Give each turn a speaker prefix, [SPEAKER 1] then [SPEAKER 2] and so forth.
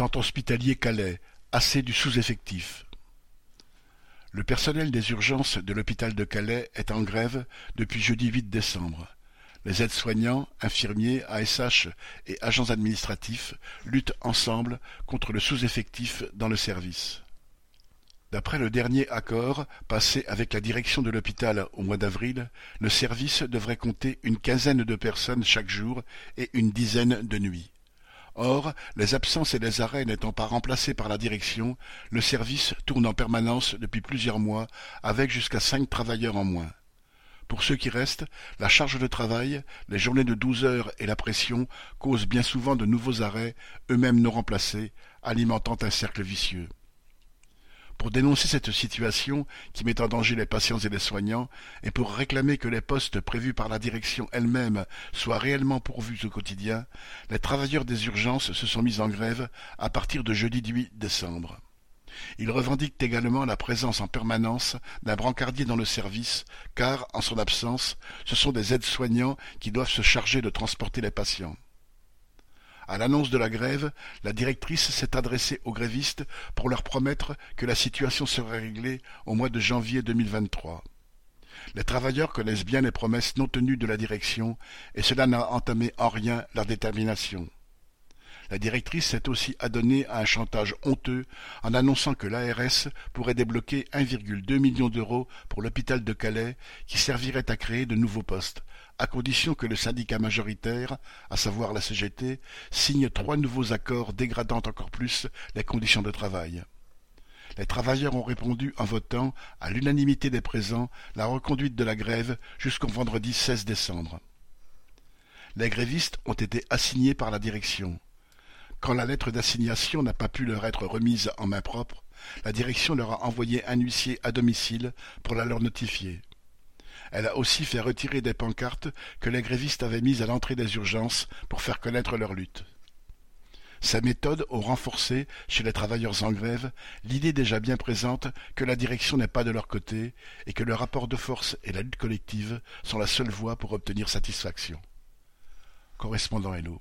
[SPEAKER 1] Centre hospitalier Calais, assez du sous-effectif. Le personnel des urgences de l'hôpital de Calais est en grève depuis jeudi 8 décembre. Les aides-soignants, infirmiers, ASH et agents administratifs luttent ensemble contre le sous-effectif dans le service. D'après le dernier accord passé avec la direction de l'hôpital au mois d'avril, le service devrait compter une quinzaine de personnes chaque jour et une dizaine de nuits. Or, les absences et les arrêts n'étant pas remplacés par la direction, le service tourne en permanence depuis plusieurs mois avec jusqu'à cinq travailleurs en moins. Pour ceux qui restent, la charge de travail, les journées de douze heures et la pression causent bien souvent de nouveaux arrêts, eux-mêmes non remplacés, alimentant un cercle vicieux. Pour dénoncer cette situation qui met en danger les patients et les soignants, et pour réclamer que les postes prévus par la direction elle-même soient réellement pourvus au quotidien, les travailleurs des urgences se sont mis en grève à partir de jeudi 8 décembre. Ils revendiquent également la présence en permanence d'un brancardier dans le service, car, en son absence, ce sont des aides-soignants qui doivent se charger de transporter les patients. À l'annonce de la grève, la directrice s'est adressée aux grévistes pour leur promettre que la situation serait réglée au mois de janvier 2023. Les travailleurs connaissent bien les promesses non tenues de la direction et cela n'a entamé en rien leur détermination. La directrice s'est aussi adonnée à un chantage honteux en annonçant que l'ARS pourrait débloquer 1,2 million d'euros pour l'hôpital de Calais qui servirait à créer de nouveaux postes, à condition que le syndicat majoritaire, à savoir la CGT, signe trois nouveaux accords dégradant encore plus les conditions de travail. Les travailleurs ont répondu en votant, à l'unanimité des présents, la reconduite de la grève jusqu'au vendredi 16 décembre. Les grévistes ont été assignés par la direction. Quand la lettre d'assignation n'a pas pu leur être remise en main propre, la direction leur a envoyé un huissier à domicile pour la leur notifier. Elle a aussi fait retirer des pancartes que les grévistes avaient mises à l'entrée des urgences pour faire connaître leur lutte. Ces méthodes ont renforcé, chez les travailleurs en grève, l'idée déjà bien présente que la direction n'est pas de leur côté et que le rapport de force et la lutte collective sont la seule voie pour obtenir satisfaction. Correspondant Hello.